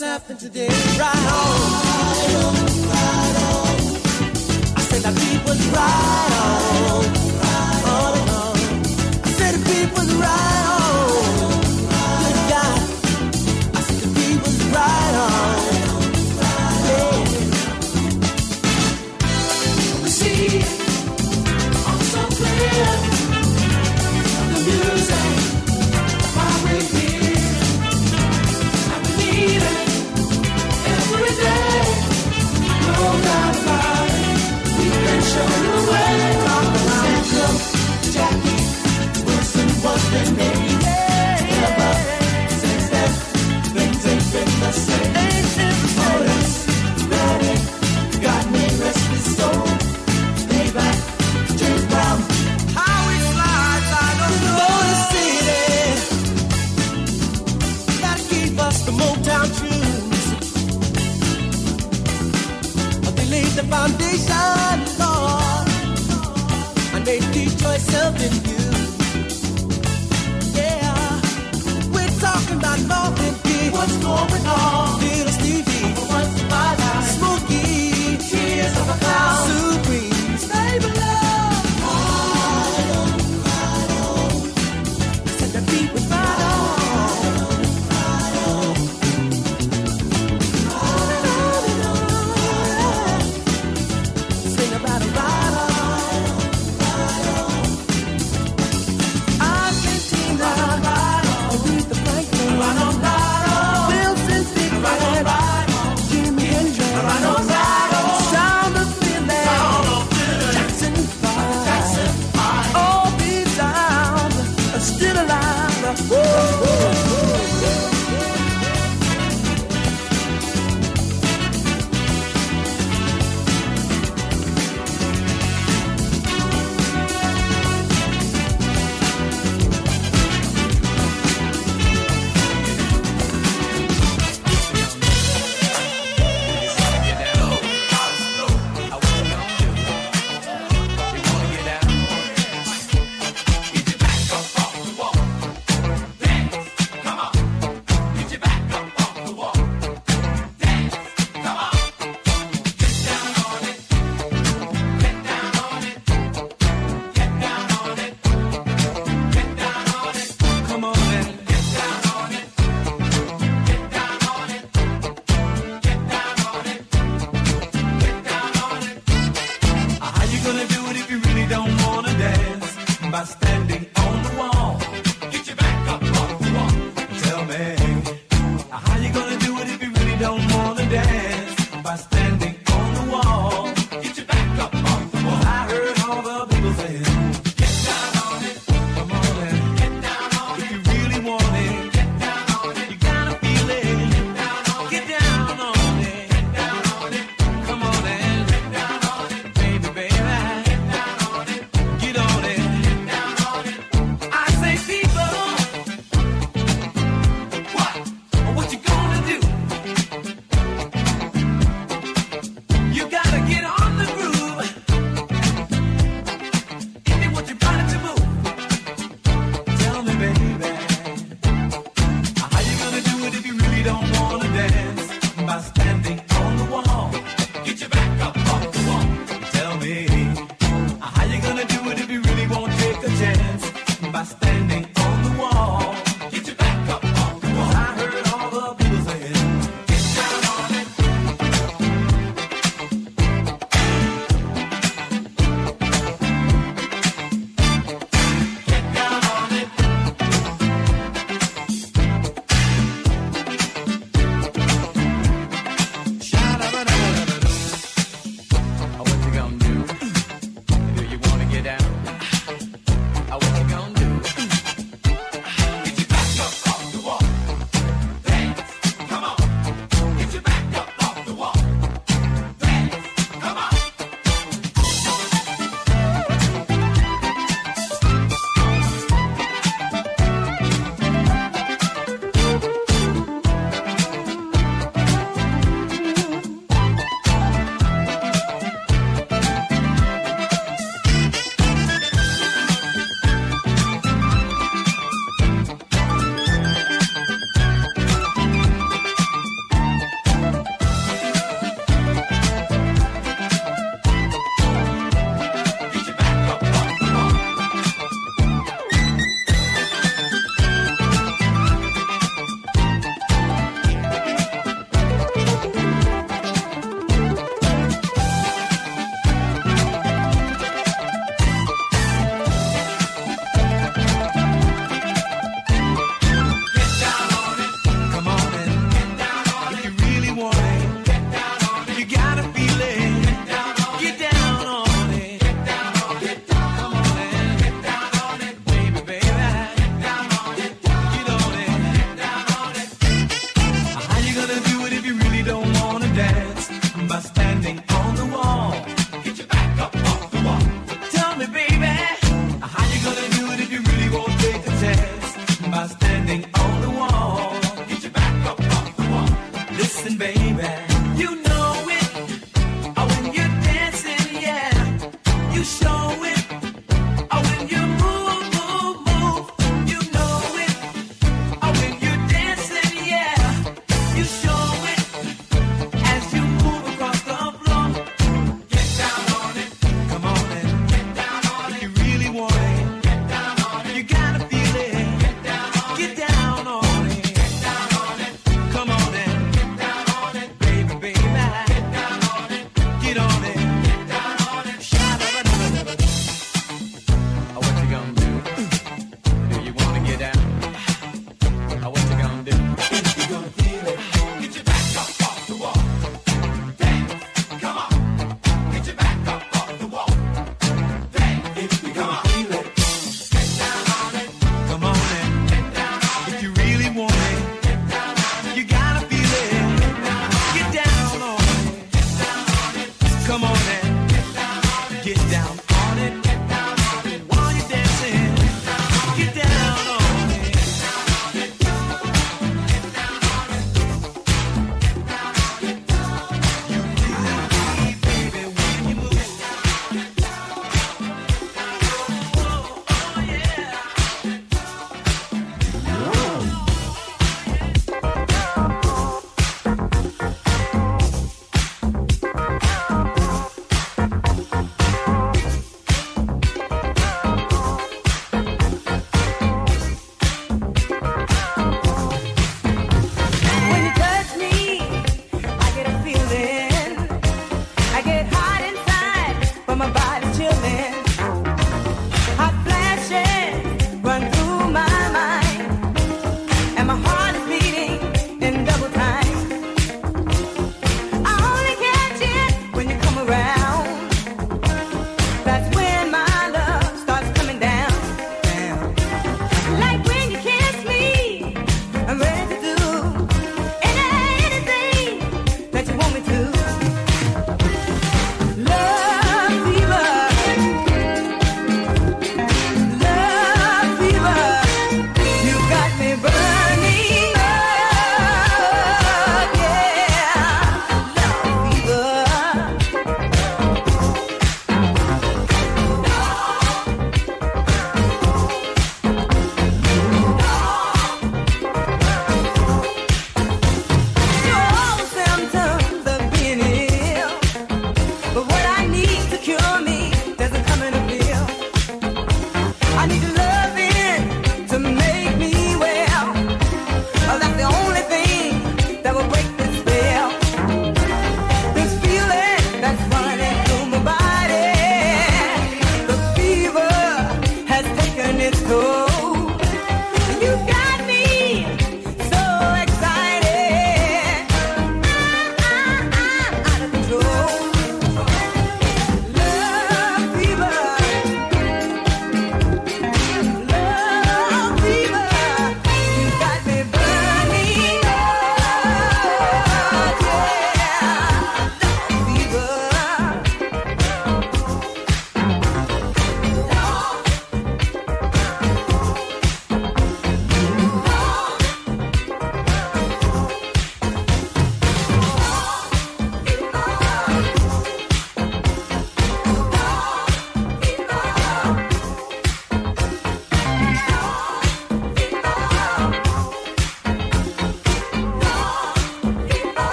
happened today, right on.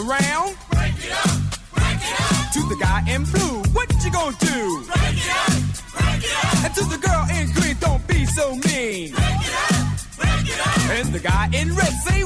around. Break it up, break it up. To the guy in blue, what you gonna do? Break it up, break it up. And to the girl in green, don't be so mean. Break it up, break it up. And the guy in red, say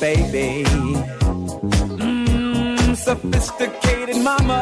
baby. Mmm, sophisticated mama.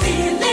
Feeling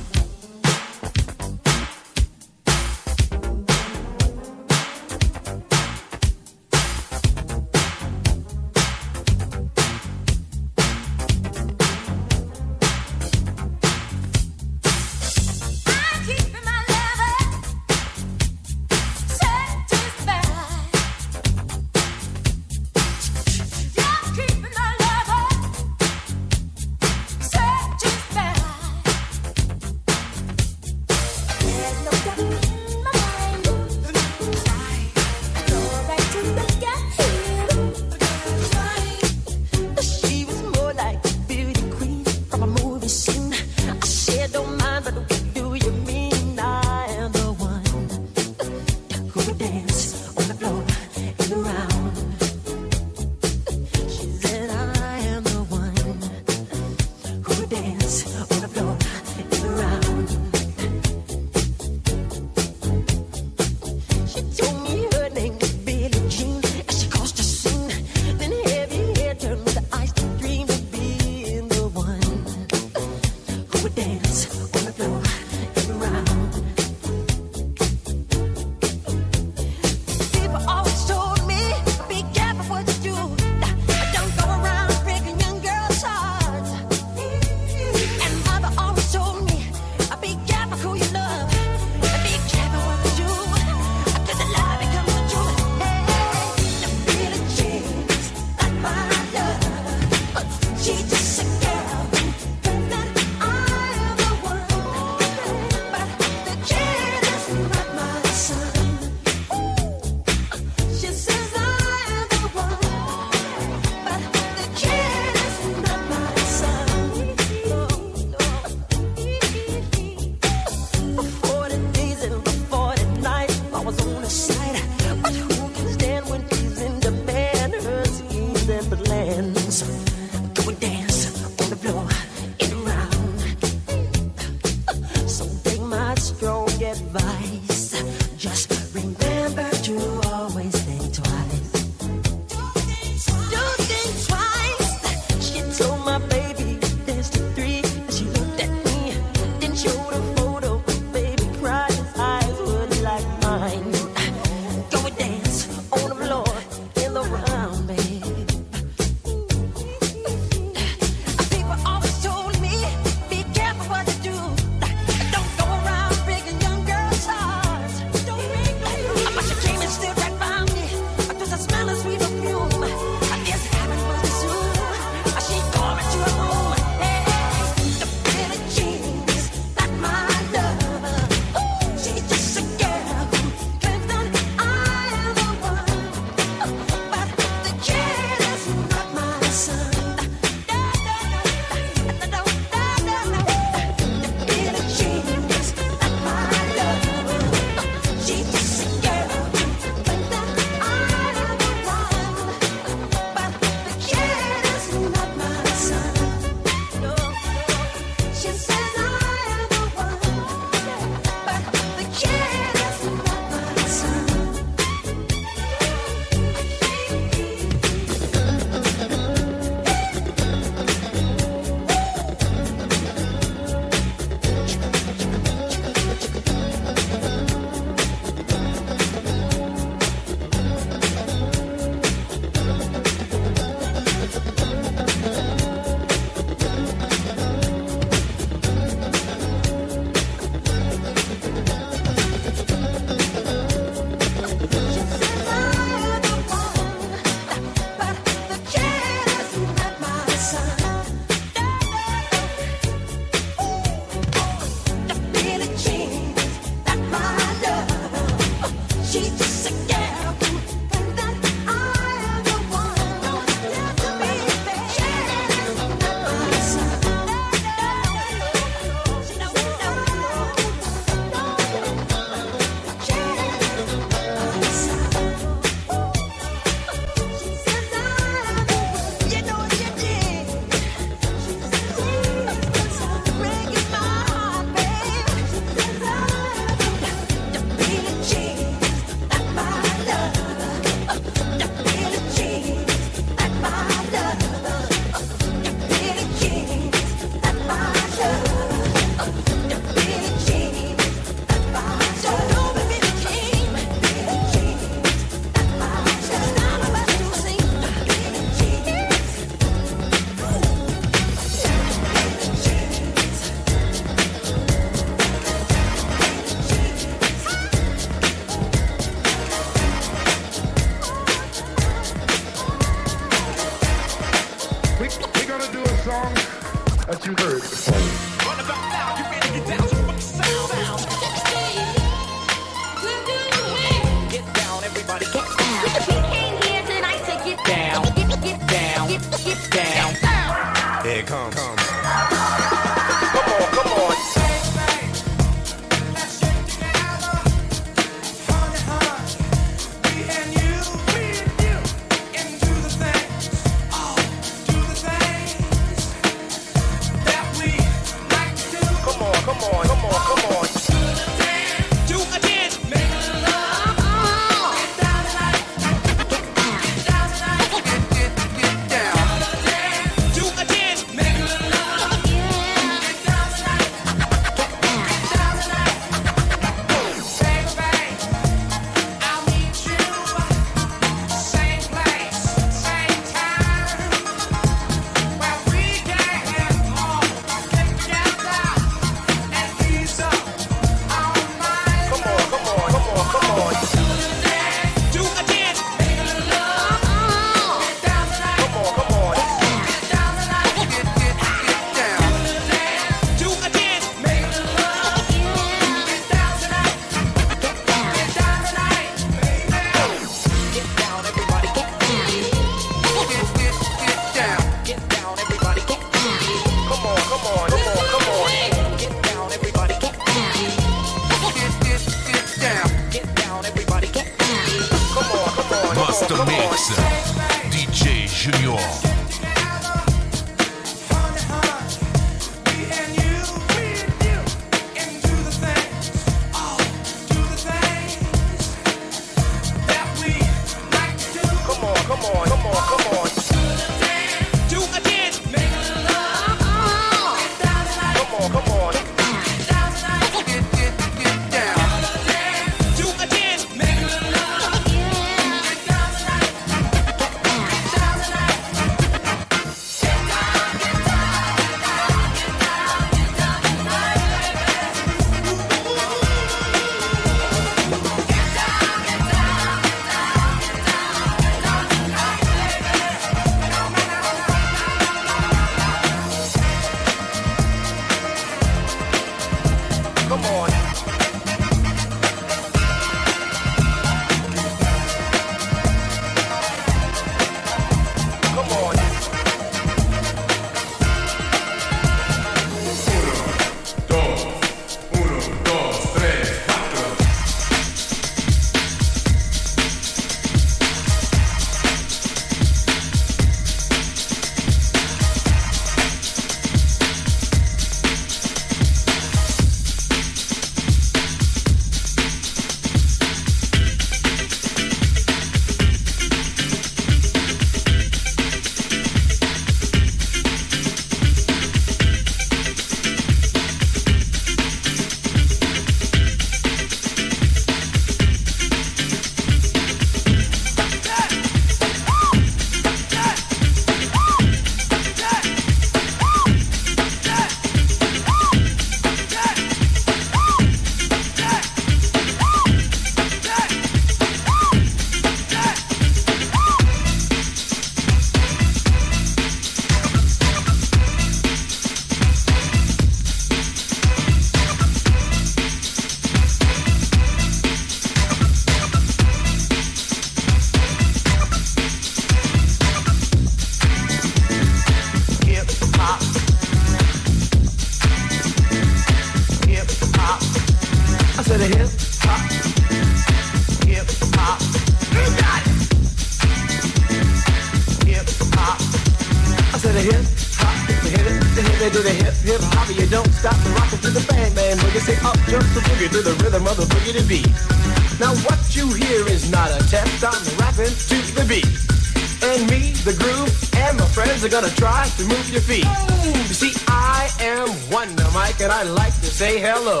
gonna try to move your feet. You see, I am Wonder Mike, and I like to say hello.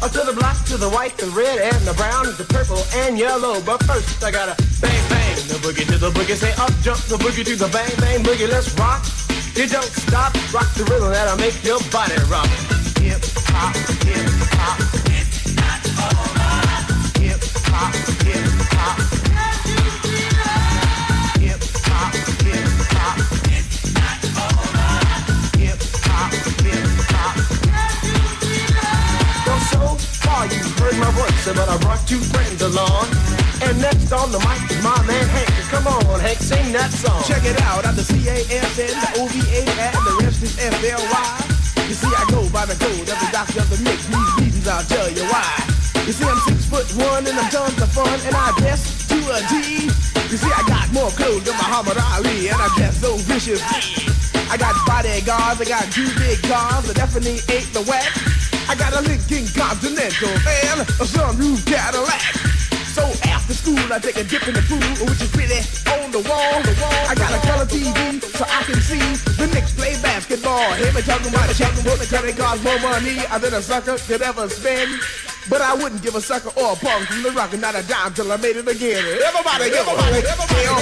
Or to the black, to the white, the red, and the brown, the purple, and yellow. But first, I gotta bang, bang, the boogie to the boogie. Say up, jump the boogie to the bang, bang, boogie. Let's rock. You don't stop. Rock the rhythm that'll make your body rock. Hip hop. but I brought two friends along. And next on the mic is my man Hank. Come on, Hank, sing that song. Check it out, I'm the C-A-F-N, the O-V-A, and the rest is F-L-Y. You see, I go by the code of the doctor of the mix. These reasons I'll tell you why. You see, I'm six foot one and I'm tons of fun and I dress to a D. You see, I got more clothes than Muhammad Ali and I dress so viciously. I got bodyguards, I got two big cars, I definitely ain't the wet. I got a Lincoln Continental and a sunroof Cadillac. So after school, I take a dip in the pool, which is really on the wall. The wall. I got a color TV so I can see the Knicks play basketball. Hear me talking about a the credit cards more money than a sucker could ever spend. But I wouldn't give a sucker or a punk from the rock and not a dime till I made it again. Everybody, everybody, tell,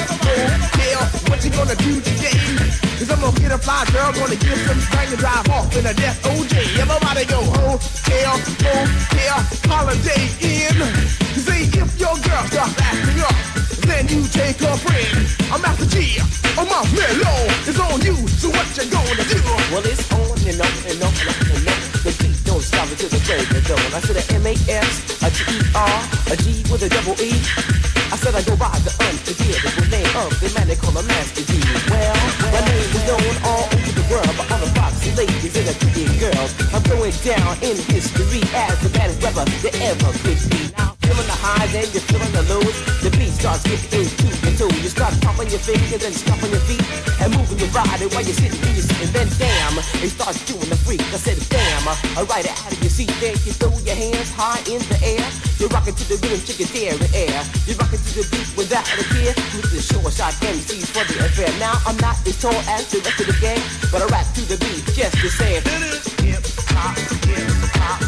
tell, what you gonna do today? Cause I'm gonna get a fly girl, gonna get some spring and drive off in a death OJ. Everybody go hotel, hotel, Holiday Inn. See if your girl starts acting up, then you take her friend. I'm Master Gee, oh, I'm off mellow. It's on you, so what you gonna do? Well, it's on and on and on and on and on. The beat don't stop until the break of dawn. I said a M-A-S, a T-E-R, a G with a double E. I said I go by the unforgettable name of the man they call a Master Gee. Well, my name is known all over the world by all the foxy ladies and the pretty girls. I'm going down in history as the baddest rapper that ever could be. Now, feeling the highs and you're feeling the lows. The beat starts getting into your toe. You start popping your fingers and stomping your feet and moving your body while you're sitting, you're sitting. Then damn, it starts doing the freak. I said damn, I ride it out of your seat. Then you throw your hands high in the air. You're rocking to the rhythm, chicken there in air. You're rocking to the beat without a care. With the short shot MCs for the affair. Now I'm not as tall as the rest of the gang, but I rap to the beat just the same. Hip hop, hip hop.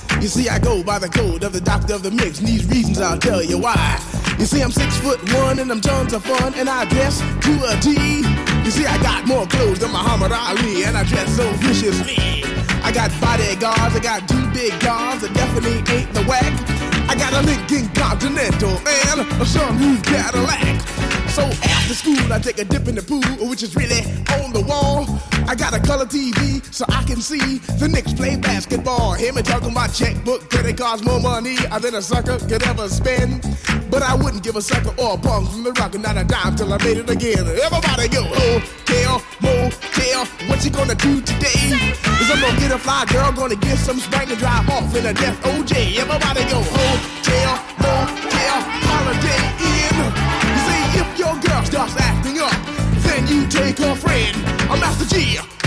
You see, I go by the code of the doctor of the mix, and these reasons I'll tell you why. You see, I'm six foot one, and I'm tons of fun, and I dress to a T. You see, I got more clothes than Muhammad Ali, and I dress so viciously. I got bodyguards, I got two big guns that definitely ain't the whack. I got a Lincoln Continental and a sunroof Cadillac. So after school, I take a dip in the pool, which is really on the wall. I got a color TV so I can see the Knicks play basketball. Hear me talking my checkbook, credit cards, more money than a sucker could ever spend. But I wouldn't give a sucker or a punk from the rock and not a dime till I made it again. Everybody go, hotel, motel, what you gonna do today? Cause I'm gonna get a fly girl, gonna get some spring and drive off in a death OJ. Everybody go, hotel, motel, Holiday Inn. See, if your girl starts acting you take her friend. I'm Master Gee.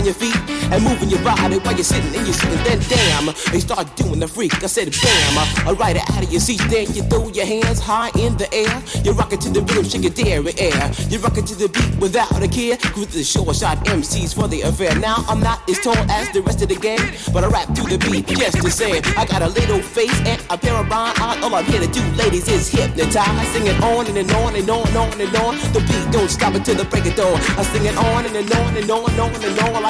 stomping your feet and moving your body while you're sitting and you're sitting. Then damn, they start doing the freak. I said bam, I it out of your seat. Then you throw your hands high in the air. You rock it to the rhythm, shake your dairy air. You rock it to the beat without a care. Cruise the short shot MCs for the affair. Now I'm not as tall as the rest of the gang, but I rap to the beat just the same. I got a little face and a pair of rhyme eyes. All I'm here to do, ladies, is hypnotize. Sing it on and, and on and on and on and on. The beat don't stop until the break of dawn. I sing it on and, and on and on and on and on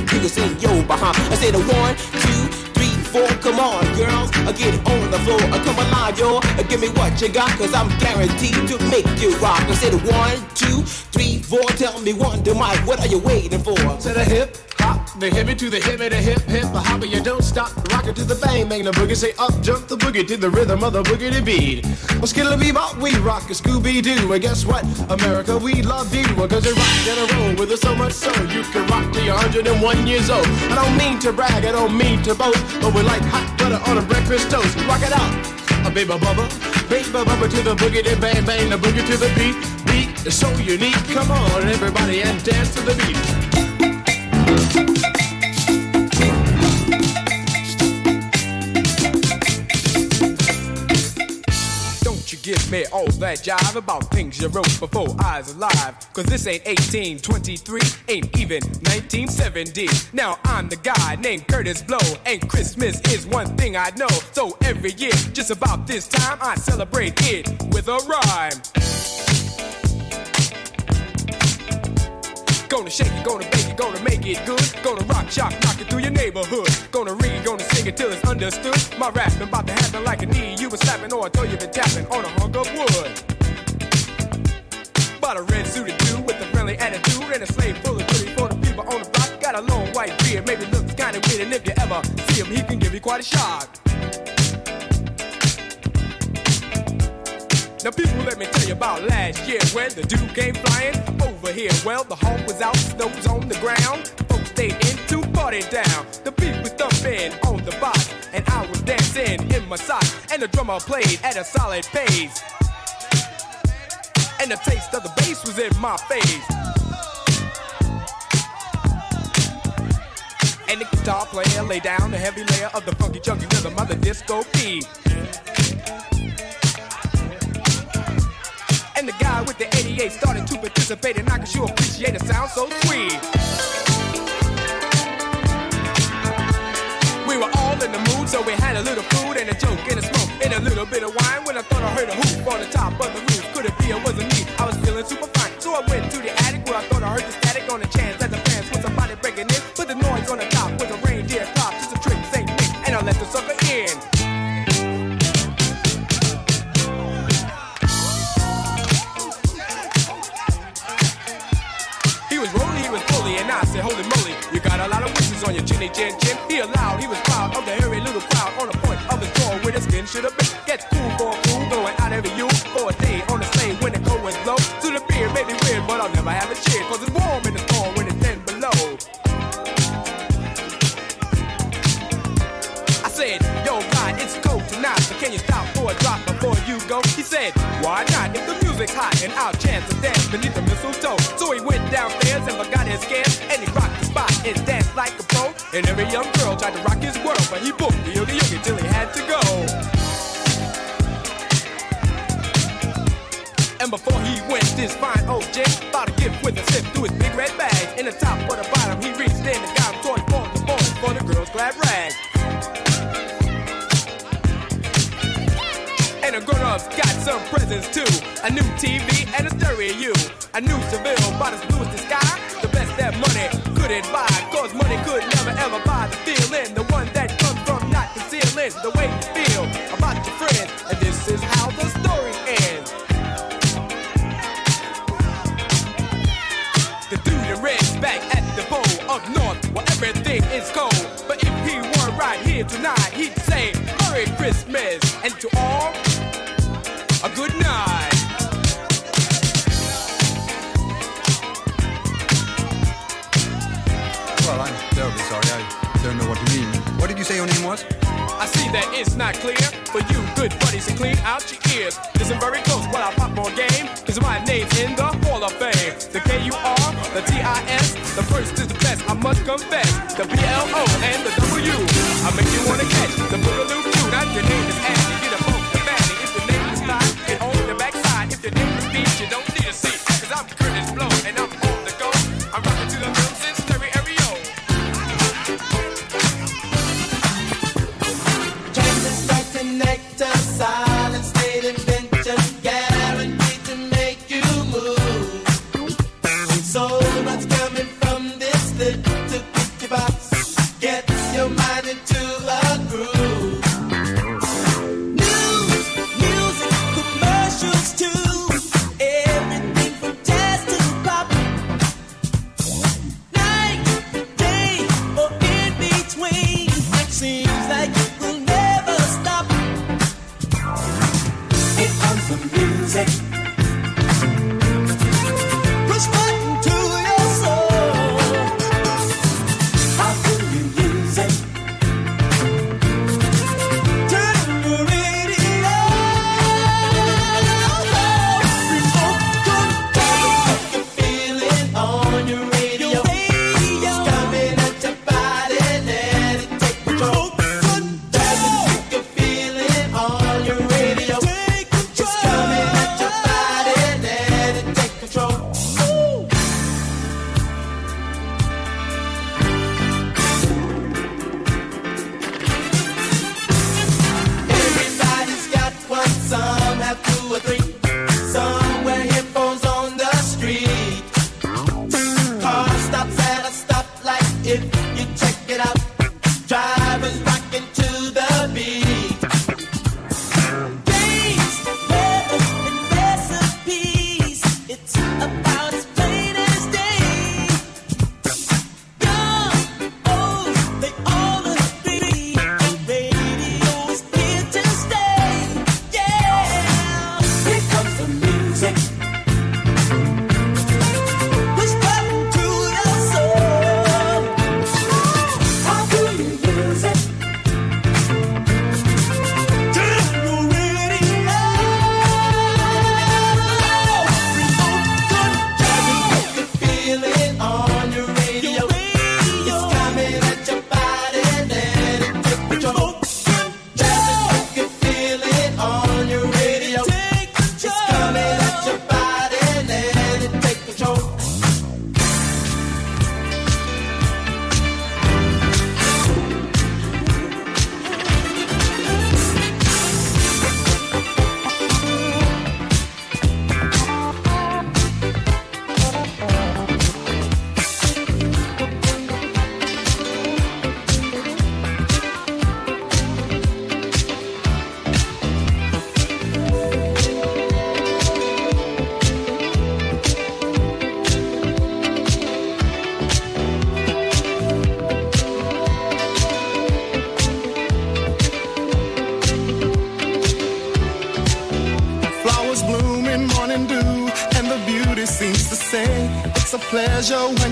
your behind. I say the one, two, three, four. Come on, girls, uh, get on the floor. Uh, come alive. Uh, give me what you got, cause I'm guaranteed to make you rock. I said one, two, three, four. Tell me one, to Mike, what are you waiting for? To the hip hop, the hippie to the hippie, the hip hip, the hopper, you don't stop, rock it to the bang, bang the boogie, say up, jump the boogie to the rhythm of the boogie to beat. Well, skittle bebop, we rock a Scooby Doo, and guess what? America, we love you, because you rock and a roll with us so much so you can rock till you're 101 years old. I don't mean to brag, I don't mean to boast, but like hot butter on a breakfast toast. Rock it out, a baby bubba, baby bubba to the boogie, to bang bang the boogie to the beat. Beat is so unique. Come on, everybody, and dance to the beat. Give me all that jive about things you wrote before I was alive. Cause this ain't 1823, ain't even 1970. Now I'm the guy named Kurtis Blow, and Christmas is one thing I know. So every year, just about this time, I celebrate it with a rhyme. Gonna shake it, gonna bake it, gonna make it good. Gonna rock, shock, knock it through your neighborhood. Gonna read, gonna sing it till it's understood. My rapping about to happen beard, maybe looks kinda weird, and if you ever see him, he can give you quite a shock. Now, people, let me tell you about last year when the dude came flying over here. Well, the home was out, snow was on the ground. Folks stayed in to party down. The beat was thumping on the box, and I was dancing in my socks. And the drummer played at a solid pace. And the taste of the bass was in my face. And the guitar player laid down the heavy layer of the funky chunky rhythm of the disco beat. And the guy with the 88 started to participate, and I can sure appreciate the sound so sweet. We were all in the mood, so we had a little food and a joke and a smoke and a little bit of wine. When I thought I heard a hoop on the top of the roof, could it be it wasn't me? I was feeling super fine, so I went to the attic where I thought I heard the static on the chance that the fans was somebody breaking in. Put the noise on the top chinny chin chin. He allowed, he was proud of the hairy little crowd on the point of the door where the skin should have been. Gets cool for a fool, going out every you for a day on the sleigh when the cold winds blow. To the beer may be weird, but I'll never have a cheer, cause it's warm can you stop for a drop before you go? He said, why not? If the music's hot and I'll chance to dance beneath the mistletoe. So he went downstairs and forgot his scams, and he rocked the spot and danced like a pro. And every young girl tried to rock his world, but he booked the yogi yogi till he had to go. And before he went, this fine old gent bought a gift with a sip through his big red bag. In the top or the bottom, he reached in and got Cubs got some presents too. A new TV and a stereo. A new Seville, about as blue as the sky. The best that money couldn't buy. Cause money could never ever buy the feeling. The one that comes from not concealing the way you feel about your friends. And this is how the story ends. The dude in red's back at the bowl up north where everything is cold. But if he were right here tonight, he'd say Merry Christmas and did you say your name was? I see that it's not clear for you good buddies to clean out your ears. Listen very close while I pop more game, cause my name's in the Hall of Fame. The K-U-R, the T-I-S, the first is the best, I must confess. The B-L-O and the W. I make you wanna catch the Boogaloo Q. Now your name is Andy,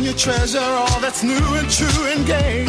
you treasure all that's new and true and gay.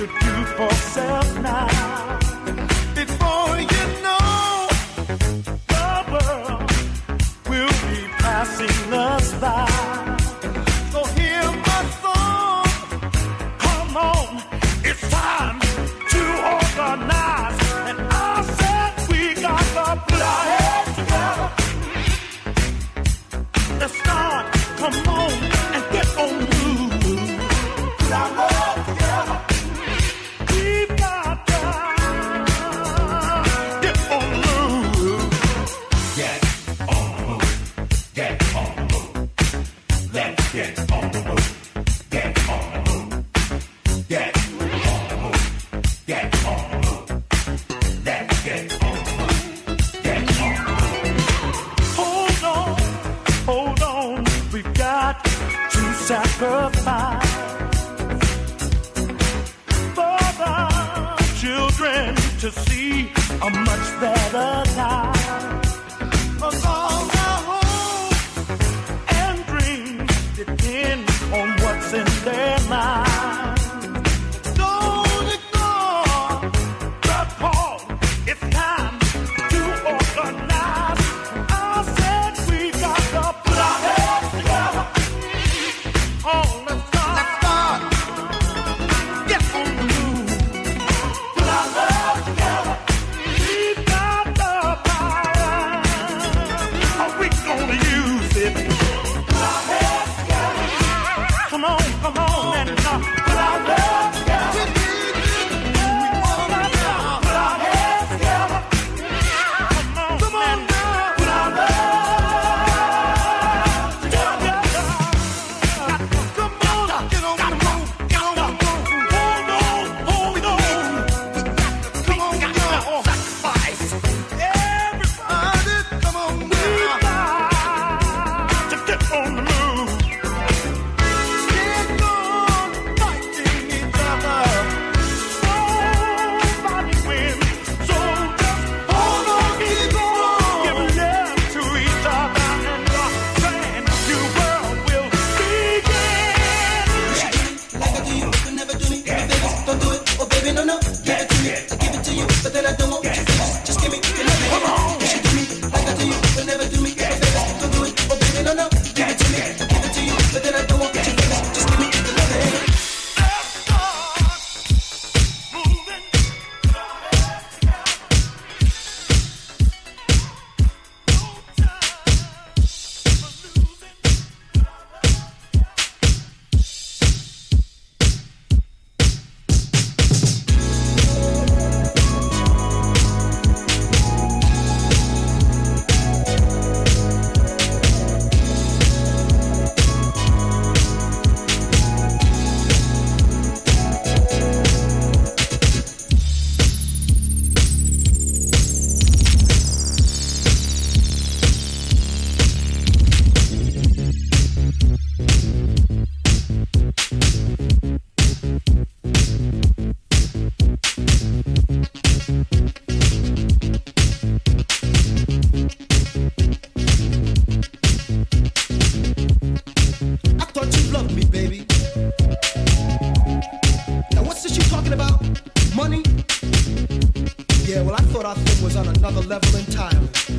to do for self now. was on another level entirely.